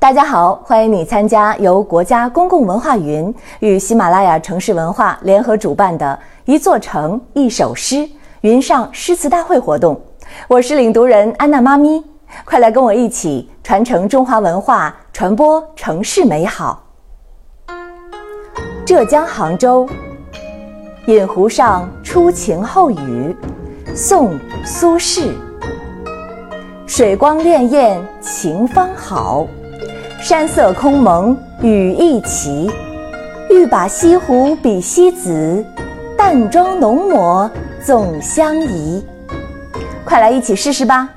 大家好，欢迎你参加由国家公共文化云与喜马拉雅城市文化联合主办的一座城一首诗云上诗词大会活动。我是领读人安娜妈咪，快来跟我一起传承中华文化，传播城市美好。浙江杭州，饮湖上初晴后雨，宋·苏轼。水光潋滟晴方好。山色空蒙雨亦奇，欲把西湖比西子，淡妆浓抹总相宜。快来一起试试吧！